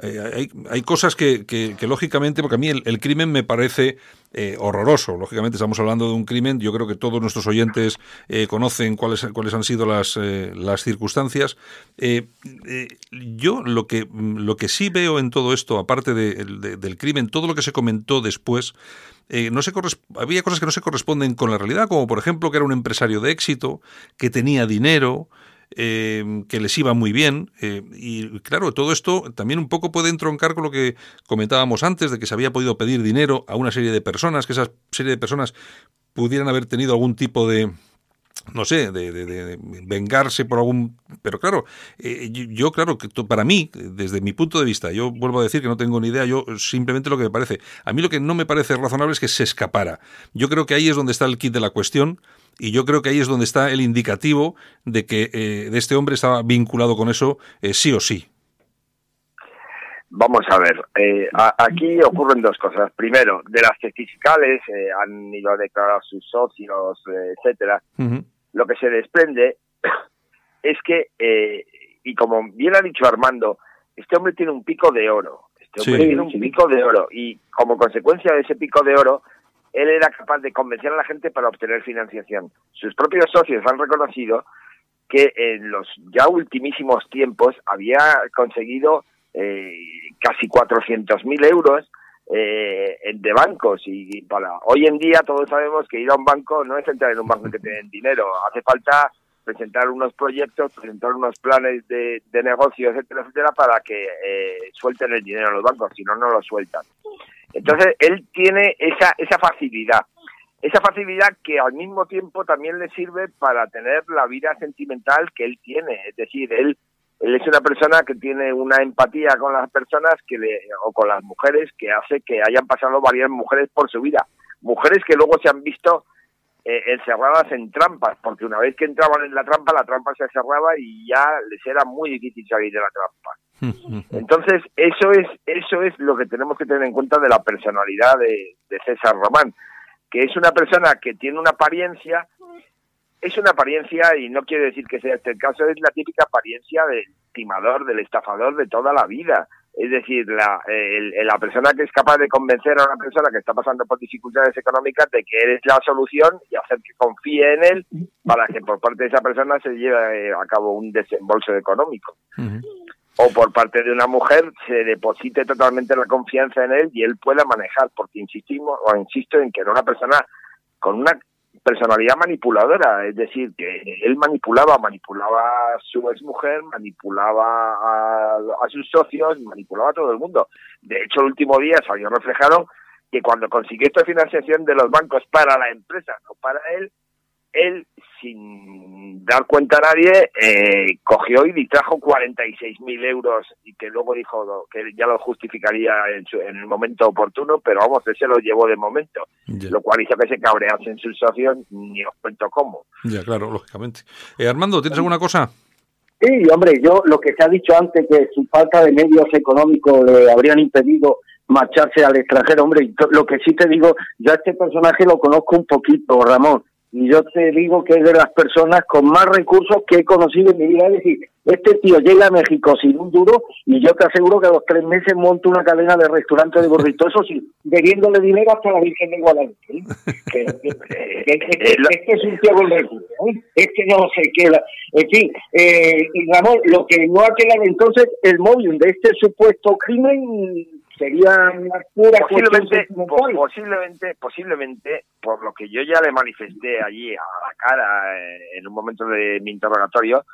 eh, hay, cosas que, que, lógicamente, porque a mí el, crimen me parece eh, horroroso. Lógicamente estamos hablando de un crimen, yo creo que todos nuestros oyentes eh, conocen cuáles, cuáles han sido las, las circunstancias. yo lo que, lo que sí veo en todo esto, aparte de, de, del crimen, todo lo que se comentó después, no se había cosas que no se corresponden con la realidad, como por ejemplo que era un empresario de éxito, que tenía dinero, eh, que les iba muy bien. Eh, y claro, todo esto también un poco puede entroncar con lo que comentábamos antes, de que se había podido pedir dinero a una serie de personas, que esa serie de personas pudieran haber tenido algún tipo de, no sé, de, de, vengarse por algún... Pero claro, eh, yo, claro, que para mí, desde mi punto de vista, yo vuelvo a decir que no tengo ni idea, yo simplemente lo que me parece, a mí lo que no me parece razonable es que se escapara. Yo creo que ahí es donde está el kit de la cuestión y yo creo que ahí es donde está el indicativo de que eh, de este hombre estaba vinculado con eso eh, sí o sí. Vamos a ver, eh, aquí ocurren dos cosas. Primero, de las testificales eh, han ido a declarar sus socios, eh, etcétera. Lo que se desprende es que, y como bien ha dicho Armando, este hombre tiene un pico de oro. Este Este hombre tiene un pico de oro y como consecuencia de ese pico de oro, él era capaz de convencer a la gente para obtener financiación. Sus propios socios han reconocido que en los ya ultimísimos tiempos había conseguido eh, casi 400.000 euros eh, de bancos y para hoy en día todos sabemos que ir a un banco no es entrar en un banco que te den dinero, hace falta presentar unos proyectos, presentar unos planes de, de negocio, etcétera, etcétera, para que eh, suelten el dinero a los bancos, si no, no lo sueltan. Entonces, él tiene esa, esa facilidad, esa facilidad que al mismo tiempo también le sirve para tener la vida sentimental que él tiene, es decir, él él es una persona que tiene una empatía con las personas que le, o con las mujeres que hace que hayan pasado varias mujeres por su vida. Mujeres que luego se han visto eh, encerradas en trampas, porque una vez que entraban en la trampa, la trampa se cerraba y ya les era muy difícil salir de la trampa. Entonces, eso es, eso es lo que tenemos que tener en cuenta de la personalidad de, de César Román, que es una persona que tiene una apariencia es una apariencia, y no quiere decir que sea este el caso, es la típica apariencia del timador, del estafador de toda la vida. Es decir, la, la persona que es capaz de convencer a una persona que está pasando por dificultades económicas de que eres la solución y hacer que confíe en él para que por parte de esa persona se lleve a cabo un desembolso económico. O por parte de una mujer se deposite totalmente la confianza en él y él pueda manejar, porque insistimos o insisto en que era una persona con una personalidad manipuladora, es decir, que él manipulaba, manipulaba a su exmujer, manipulaba a, a sus socios, manipulaba a todo el mundo. De hecho, el último día salió reflejado que cuando consiguió esta financiación de los bancos para la empresa, no para él, él, sin dar cuenta a nadie, eh, cogió y distrajo 46.000 euros y que luego dijo que ya lo justificaría en, en, el momento oportuno, pero vamos, ese lo llevó de momento, lo cual hizo que se cabreasen sus socios, ni os cuento cómo. Ya, claro, lógicamente. Eh, Armando, ¿tienes alguna cosa? Sí, hombre, yo lo que se ha dicho antes, que su falta de medios económicos le habrían impedido marcharse al extranjero, hombre, lo que sí te digo, yo a este personaje lo conozco un poquito, Ramón, y yo te digo que es de las personas con más recursos que he conocido en mi vida. Es decir, este tío llega a México sin un duro y yo te aseguro que a los tres meses monta una cadena de restaurantes de burritos, eso sí, debiéndole dinero hasta la Virgen de Guadalupe. ¿eh? Este es un tío con recursos, es que no se queda. En fin, eh, Ramón, lo que no ha quedado entonces, el móvil de este supuesto crimen sería una pura posiblemente, posiblemente, posiblemente, por lo que yo ya le manifesté allí a la cara eh, en un momento de mi interrogatorio,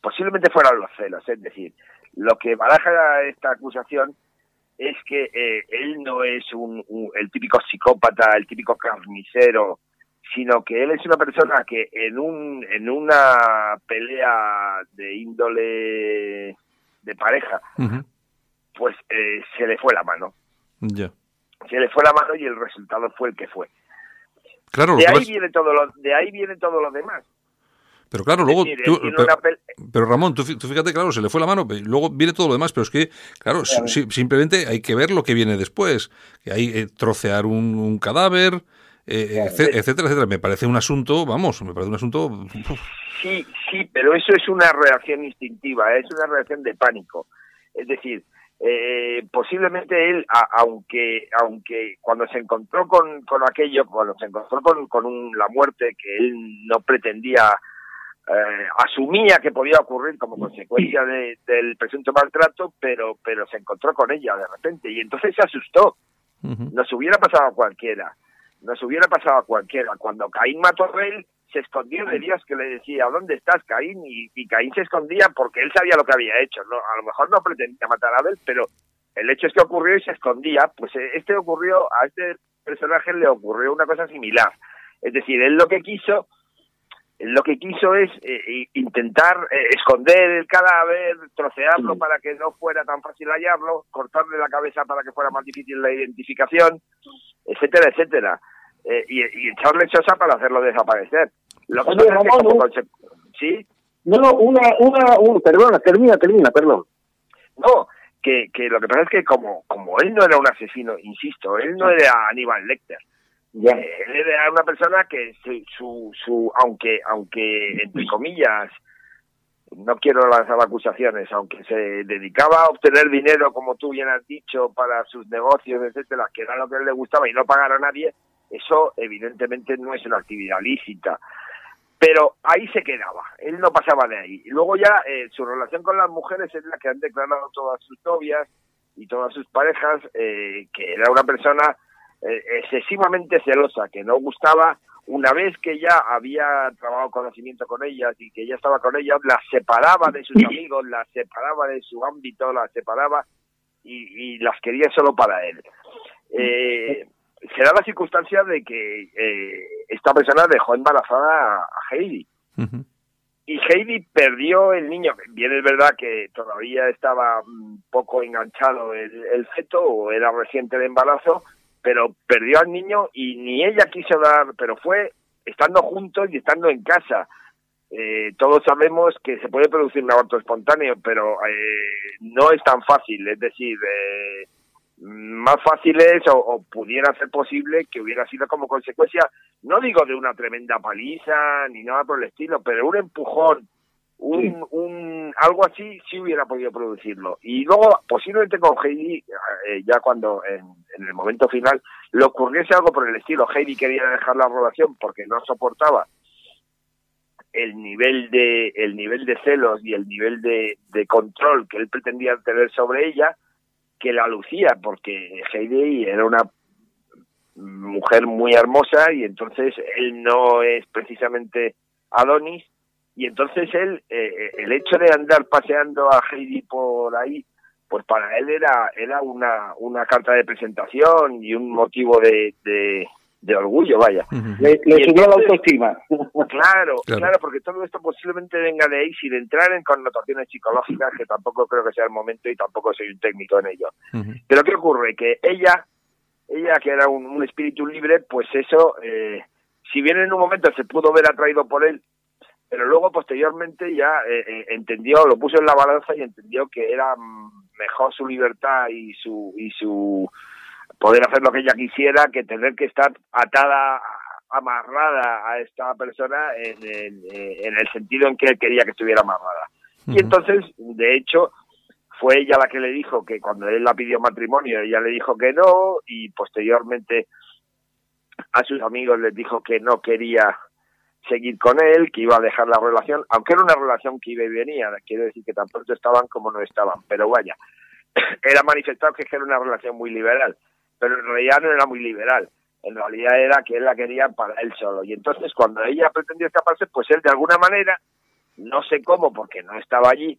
posiblemente fueran los celos. Es decir, lo que baraja esta acusación es que eh, él no es un, el típico psicópata, el típico carnicero, sino que él es una persona que en un en una pelea de índole de pareja pues eh, se le fue la mano. Ya. Se le fue la mano y el resultado fue el que fue. Claro, de ahí viene todo lo, de ahí viene todo lo demás. Pero claro, luego. pero, Ramón, tú, fíjate, claro, se le fue la mano, luego viene todo lo demás, pero es que, claro, simplemente hay que ver lo que viene después. Que hay eh, trocear un, cadáver, eh, etcétera, etcétera. Me parece un asunto, vamos, me parece un asunto. Sí, sí, pero eso es una reacción instintiva, es una reacción de pánico. Es decir, eh, posiblemente él, aunque aunque cuando se encontró con, con aquello, cuando se encontró con, con un, la muerte que él no pretendía, eh, asumía que podía ocurrir como consecuencia de, del presunto maltrato, pero pero se encontró con ella de repente y entonces se asustó. Nos hubiera pasado a cualquiera, nos hubiera pasado a cualquiera. Cuando Caín mató a se escondió de Dios que le decía, ¿dónde estás, Caín? Y, Caín se escondía porque él sabía lo que había hecho. ¿no? A lo mejor no pretendía matar a Abel, pero el hecho es que ocurrió y se escondía. Pues eh, este ocurrió, a este personaje le ocurrió una cosa similar. Es decir, él lo que quiso, lo que quiso es eh, intentar eh, esconder el cadáver, trocearlo para que no fuera tan fácil hallarlo, cortarle la cabeza para que fuera más difícil la identificación, etcétera, etcétera. Eh, y, echarle chosa para hacerlo desaparecer. Lo que ¿Sí? No, no, una, una, perdona, termina, termina, perdón. No, que, que lo que pasa es que como, como él no era un asesino, insisto, él no era Aníbal Lecter. Eh, él era una persona que su, su, su, aunque, aunque, entre comillas, no quiero lanzar acusaciones, aunque se dedicaba a obtener dinero, como tú bien has dicho, para sus negocios, etcétera, que era lo que a él le gustaba y no pagar a nadie, eso evidentemente no es una actividad lícita. Pero ahí se quedaba, él no pasaba de ahí. Y luego ya eh, su relación con las mujeres es la que han declarado todas sus novias y todas sus parejas, eh, que era una persona eh, excesivamente celosa, que no gustaba una vez que ya había trabajado conocimiento con ellas y que ya estaba con ellas, las separaba de sus amigos, las separaba de su ámbito, las separaba y, y las quería solo para él. Eh, se da la circunstancia de que eh, esta persona dejó embarazada a Heidi. Y Heidi perdió el niño. Bien es verdad que todavía estaba un poco enganchado el, el feto o era reciente de embarazo, pero perdió al niño y ni ella quiso dar, pero fue estando juntos y estando en casa. Eh, todos sabemos que se puede producir un aborto espontáneo, pero eh, no es tan fácil. Es decir, eh, más fácil es o, pudiera ser posible que hubiera sido como consecuencia, no digo de una tremenda paliza ni nada por el estilo, pero un empujón un, un algo así sí hubiera podido producirlo. Y luego posiblemente con Heidi eh, ya cuando en, el momento final le ocurriese algo por el estilo Heidi quería dejar la relación porque no soportaba el nivel de el nivel de celos y el nivel de, de control que él pretendía tener sobre ella que la lucía porque Heidi era una mujer muy hermosa y entonces él no es precisamente Adonis. Y entonces él, eh, eh, el hecho de andar paseando a Heidi por ahí, pues para él era, era una, una carta de presentación y un motivo de, de, orgullo, vaya. Le, subió la autoestima. Claro, claro, porque todo esto posiblemente venga de ahí sin entrar en connotaciones psicológicas, que tampoco creo que sea el momento y tampoco soy un técnico en ello. Pero ¿qué ocurre? Que ella, ella que era un, un espíritu libre, pues eso, eh, si bien en un momento se pudo ver atraído por él, pero luego posteriormente ya eh, eh, entendió, lo puso en la balanza y entendió que era mejor su libertad y su y su poder hacer lo que ella quisiera que tener que estar atada amarrada a esta persona en el, eh, en el sentido en que él quería que estuviera amarrada. Y entonces, de hecho, fue ella la que le dijo que cuando él la pidió matrimonio, ella le dijo que no y posteriormente a sus amigos les dijo que no quería seguir con él, que iba a dejar la relación, aunque era una relación que iba y venía, quiero decir que tampoco estaban como no estaban, pero vaya, era manifestado que era una relación muy liberal, pero en realidad no era muy liberal, en realidad era que él la quería para él solo, y entonces cuando ella pretendió escaparse, pues él de alguna manera, no sé cómo, porque no estaba allí,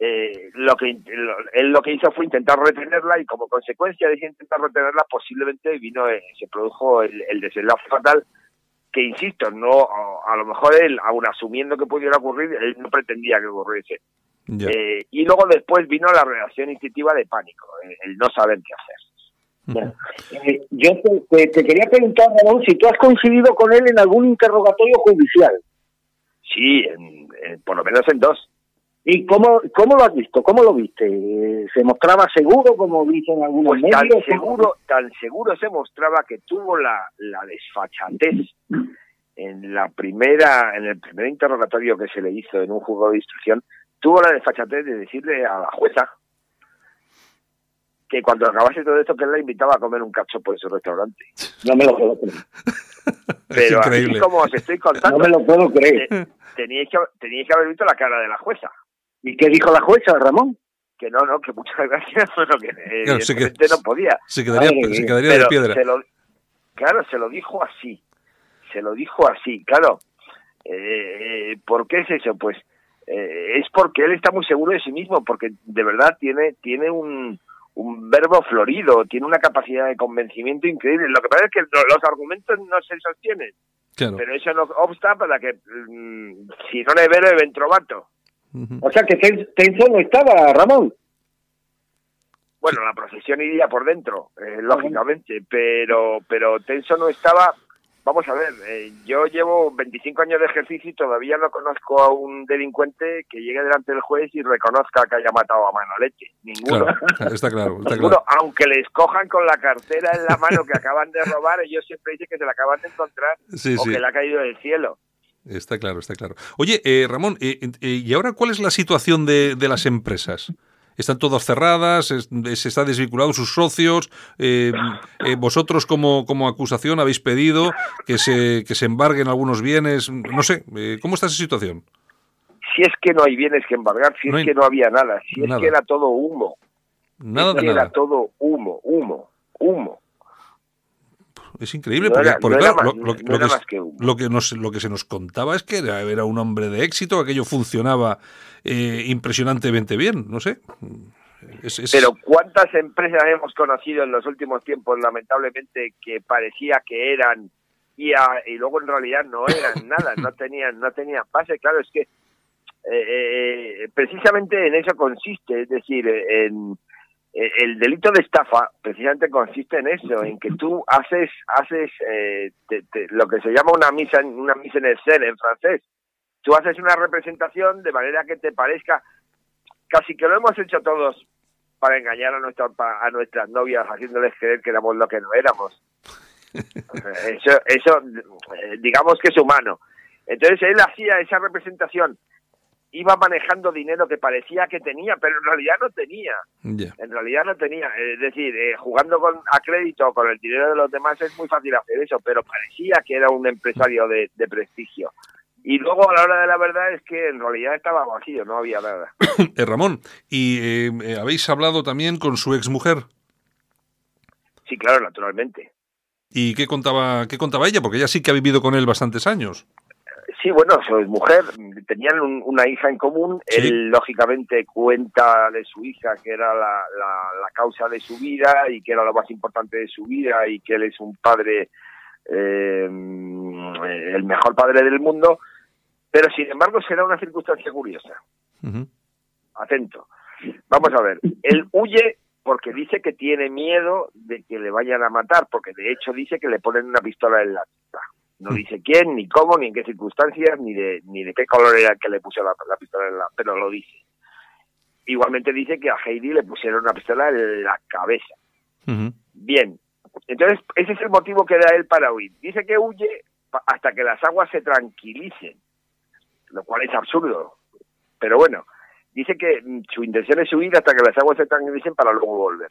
eh, lo que él lo que hizo fue intentar retenerla y como consecuencia de intentar retenerla posiblemente vino eh, se produjo el, el desenlace fatal que insisto, no a, lo mejor él, aun asumiendo que pudiera ocurrir, él no pretendía que ocurriese. Eh, y luego después vino la reacción instintiva de pánico, el, no saber qué hacer. Eh, yo te, quería preguntar, Ramón, si tú has coincidido con él en algún interrogatorio judicial. Sí, por lo menos en dos. ¿Y cómo, cómo lo has visto? ¿Cómo lo viste? ¿Se mostraba seguro, como dicen algunos pues Tan seguro, tan seguro se mostraba que tuvo la, la desfachatez en la primera, en el primer interrogatorio que se le hizo en un juzgado de instrucción, tuvo la desfachatez de decirle a la jueza que cuando acabase todo esto que él la invitaba a comer un cacho por ese restaurante. No me lo puedo creer. Pero así como os estoy contando, no me lo puedo creer. Teníais que, teníais que haber visto la cara de la jueza. ¿Y qué dijo la jueza, Ramón? Que no, no, que muchas gracias, pero que claro, no podía. Se quedaría, se quedaría de piedra. claro, se lo dijo así. Se lo dijo así, claro. Eh, ¿Por qué es eso? Pues eh, es porque él está muy seguro de sí mismo, porque de verdad tiene, tiene un, un verbo florido, tiene una capacidad de convencimiento increíble. Lo que pasa es que los argumentos no se sostienen. Pero eso no obsta para que, mm, si no es vero, es trovato. O sea que Tenso no estaba, Ramón. Bueno, la procesión iría por dentro, eh, lógicamente, pero pero Tenso no estaba Vamos a ver, eh, yo llevo 25 años de ejercicio y todavía no conozco a un delincuente que llegue delante del juez y reconozca que haya matado a mano leche. Ninguno. está claro, Aunque le escojan con la cartera en la mano que acaban de robar, ellos siempre dicen que se la acaban de encontrar o que le ha caído del cielo. Está claro, está claro. Oye, eh, Ramón, eh, eh, ¿y ahora cuál es la situación de, de las empresas? ¿Están todas cerradas? ¿Se está desvinculado sus socios? ¿Vosotros como, como acusación habéis pedido que se, que se embarguen algunos bienes? No sé, ¿cómo está esa situación? Si es que no hay bienes que embargar, si es que no había nada, si es que era todo humo. Nada es que era todo humo, humo, humo. Es increíble, porque, lo, que, nos, lo que se nos contaba es que era, era un hombre de éxito, aquello funcionaba eh, impresionantemente bien, no sé. Pero ¿cuántas empresas hemos conocido en los últimos tiempos, lamentablemente, que parecía que eran y, y luego en realidad no eran nada, no tenían, no tenían base? Claro, es que eh, eh, precisamente en eso consiste, es decir, en eh, el delito de estafa precisamente consiste en eso, en que tú haces haces eh, lo que se llama una misa una misa en el ser en francés. Tú haces una representación de manera que te parezca casi que lo hemos hecho todos para engañar a nuestras a nuestras novias haciéndoles creer que éramos lo que no éramos. Eso eso eh, digamos que es humano. Entonces él hacía esa representación iba manejando dinero que parecía que tenía, pero en realidad no tenía. En realidad no tenía. Es decir, eh, jugando con a crédito con el dinero de los demás es muy fácil hacer eso, pero parecía que era un empresario de, prestigio. Y luego a la hora de la verdad es que en realidad estaba vacío, no había nada. Eh, Ramón, ¿y eh, habéis hablado también con su exmujer? Sí, claro, naturalmente. ¿Y qué contaba, qué contaba ella? Porque ella sí que ha vivido con él bastantes años. Sí, bueno, su mujer, tenían una hija en común, él lógicamente cuenta de su hija que era la, la, causa de su vida y que era lo más importante de su vida y que él es un padre, eh, el mejor padre del mundo, pero sin embargo será una circunstancia curiosa. Atento. Vamos a ver, él huye porque dice que tiene miedo de que le vayan a matar, porque de hecho dice que le ponen una pistola en la no dice quién, ni cómo, ni en qué circunstancias, ni de, ni de qué color era el que le puso la, pistola en la... pero lo dice. Igualmente dice que a Heidi le pusieron una pistola en la cabeza. Bien, entonces ese es el motivo que da él para huir. Dice que huye hasta que las aguas se tranquilicen, lo cual es absurdo. Pero bueno, dice que mm, su intención es huir hasta que las aguas se tranquilicen para luego volver.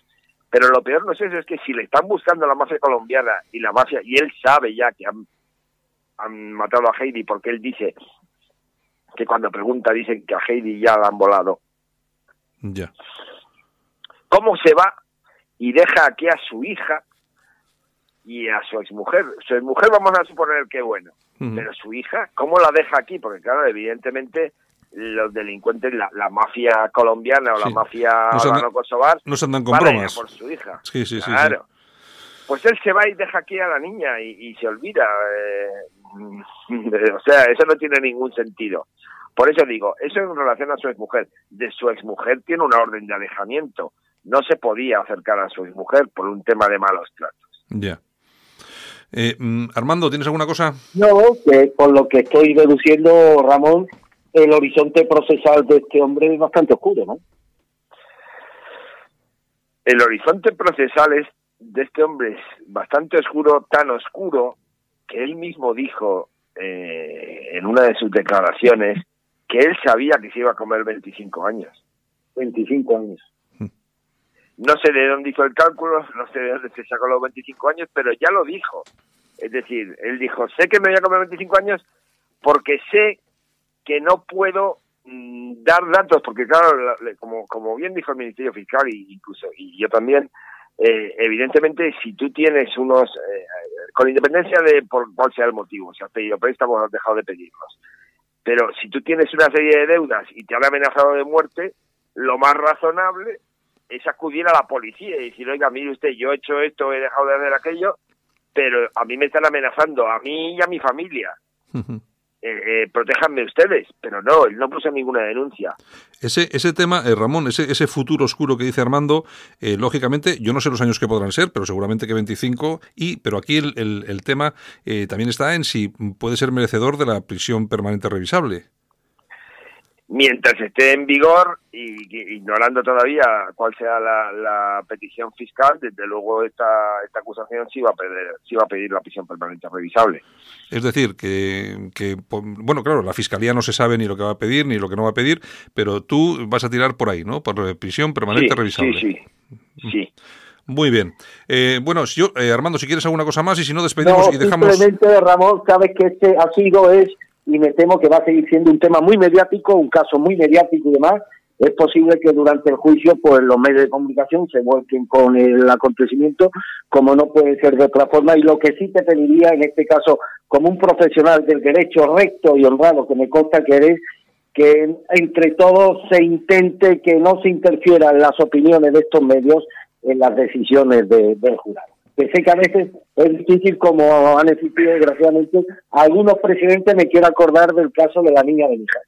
Pero lo peor no es eso, es que si le están buscando la mafia colombiana y la mafia, y él sabe ya que han han matado a Heidi porque él dice que cuando pregunta dicen que a Heidi ya la han volado. Ya. ¿Cómo se va y deja aquí a su hija y a su exmujer? Su exmujer vamos a suponer que bueno, pero su hija, ¿cómo la deja aquí? Porque claro, evidentemente los delincuentes, la, mafia colombiana o la mafia no kosovar no se andan con bromas. por su hija. Sí, sí, sí. Claro. Pues él se va y deja aquí a la niña y, se olvida. Eh, o sea, eso no tiene ningún sentido. Por eso digo, eso en relación a su exmujer. De su exmujer tiene una orden de alejamiento. No se podía acercar a su exmujer por un tema de malos tratos. Ya. Eh, mm, Armando, ¿tienes alguna cosa? No, que con lo que estoy deduciendo, Ramón, el horizonte procesal de este hombre es bastante oscuro, ¿no? El horizonte procesal es de este hombre es bastante oscuro, tan oscuro que él mismo dijo eh, en una de sus declaraciones que él sabía que se iba a comer 25 años. 25 años. No sé de dónde hizo el cálculo, no sé de dónde se sacó los 25 años, pero ya lo dijo. Es decir, él dijo, sé que me voy a comer 25 años porque sé que no puedo mm, dar datos, porque claro, como, como bien dijo el Ministerio Fiscal y incluso y yo también, eh, evidentemente si tú tienes unos, eh, con independencia de por cuál sea el motivo, si has pedido préstamos o has dejado de pedirlos, pero si tú tienes una serie de deudas y te han amenazado de muerte, lo más razonable es acudir a la policía y decir, oiga, mire usted, yo he hecho esto, he dejado de hacer aquello, pero a mí me están amenazando, a mí y a mi familia. Eh, eh, protéjanme ustedes, pero no, él no puso ninguna denuncia. Ese, ese tema, eh, Ramón, ese, ese futuro oscuro que dice Armando, eh, lógicamente, yo no sé los años que podrán ser, pero seguramente que 25, y, pero aquí el, el, el tema también está en si puede ser merecedor de la prisión permanente revisable. Mientras esté en vigor y, ignorando todavía cuál sea la, petición fiscal, desde luego esta, esta acusación sí va, a pedir, sí va a pedir la prisión permanente revisable. Es decir, que, que, bueno, claro, la Fiscalía no se sabe ni lo que va a pedir ni lo que no va a pedir, pero tú vas a tirar por ahí, ¿no? Por prisión permanente revisable. Sí, sí. sí. Muy bien. Eh, bueno, yo, eh, Armando, si quieres alguna cosa más y si no, despedimos y dejamos... Simplemente, Ramón, sabes que este ha sido, es y me temo que va a seguir siendo un tema muy mediático, un caso muy mediático y demás. Es posible que durante el juicio pues los medios de comunicación se vuelquen con el acontecimiento, como no puede ser de otra forma. Y lo que sí te pediría en este caso, como un profesional del derecho recto y honrado que me consta que eres, que entre todos se intente que no se interfieran las opiniones de estos medios en las decisiones del jurado que sé que a veces es difícil, como han existido desgraciadamente algunos presidentes, me quiero acordar del caso de la niña de Mijas.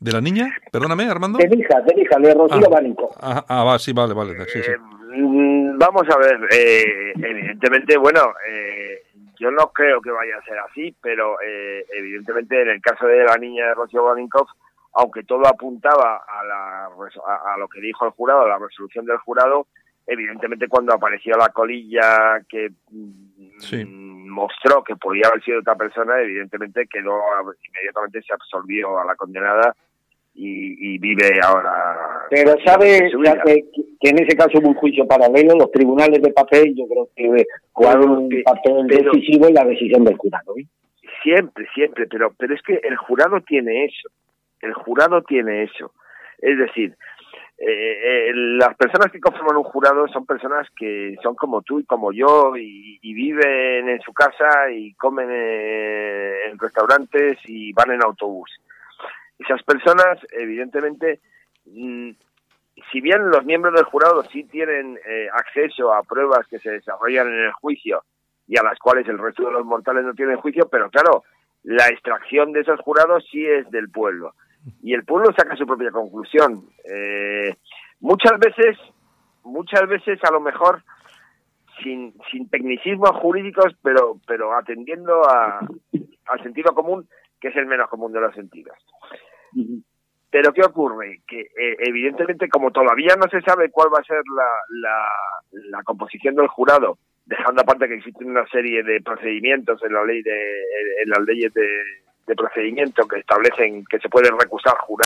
¿De la niña? Perdóname, Armando. De Mijas, de Mijas, de Rocío ah, Bánico. Ah, ah, va, sí, vale, vale. Sí, sí. Eh, mm, vamos a ver, eh, evidentemente, bueno, eh, yo no creo que vaya a ser así, pero evidentemente en el caso de la niña de Rocío Baninkov, aunque todo apuntaba a, la, a, lo que dijo el jurado, a la resolución del jurado, evidentemente cuando apareció la colilla que mm, mostró que podía haber sido otra persona, evidentemente quedó inmediatamente se absorbió a la condenada y, vive ahora. Pero sabe que, en ese caso hubo un juicio paralelo, los tribunales de papel, yo creo que jugaron un papel decisivo en la decisión del jurado. Siempre, siempre, pero pero es que el jurado tiene eso, el jurado tiene eso, es decir, eh, eh, las personas que conforman un jurado son personas que son como tú y como yo y, viven en su casa y comen eh, en restaurantes y van en autobús. Esas personas, evidentemente, mm, si bien los miembros del jurado sí tienen eh, acceso a pruebas que se desarrollan en el juicio y a las cuales el resto de los mortales no tienen juicio, pero claro, la extracción de esos jurados sí es del pueblo y el pueblo saca su propia conclusión. Eh, muchas veces, muchas veces a lo mejor sin, sin tecnicismos jurídicos, pero, pero atendiendo a, al sentido común, que es el menos común de los sentidos. Pero ¿qué ocurre? Que eh, evidentemente como todavía no se sabe cuál va a ser la, la, la, composición del jurado, dejando aparte que existen una serie de procedimientos en la ley de en las leyes de, de procedimiento que establecen que se puede recusar jurar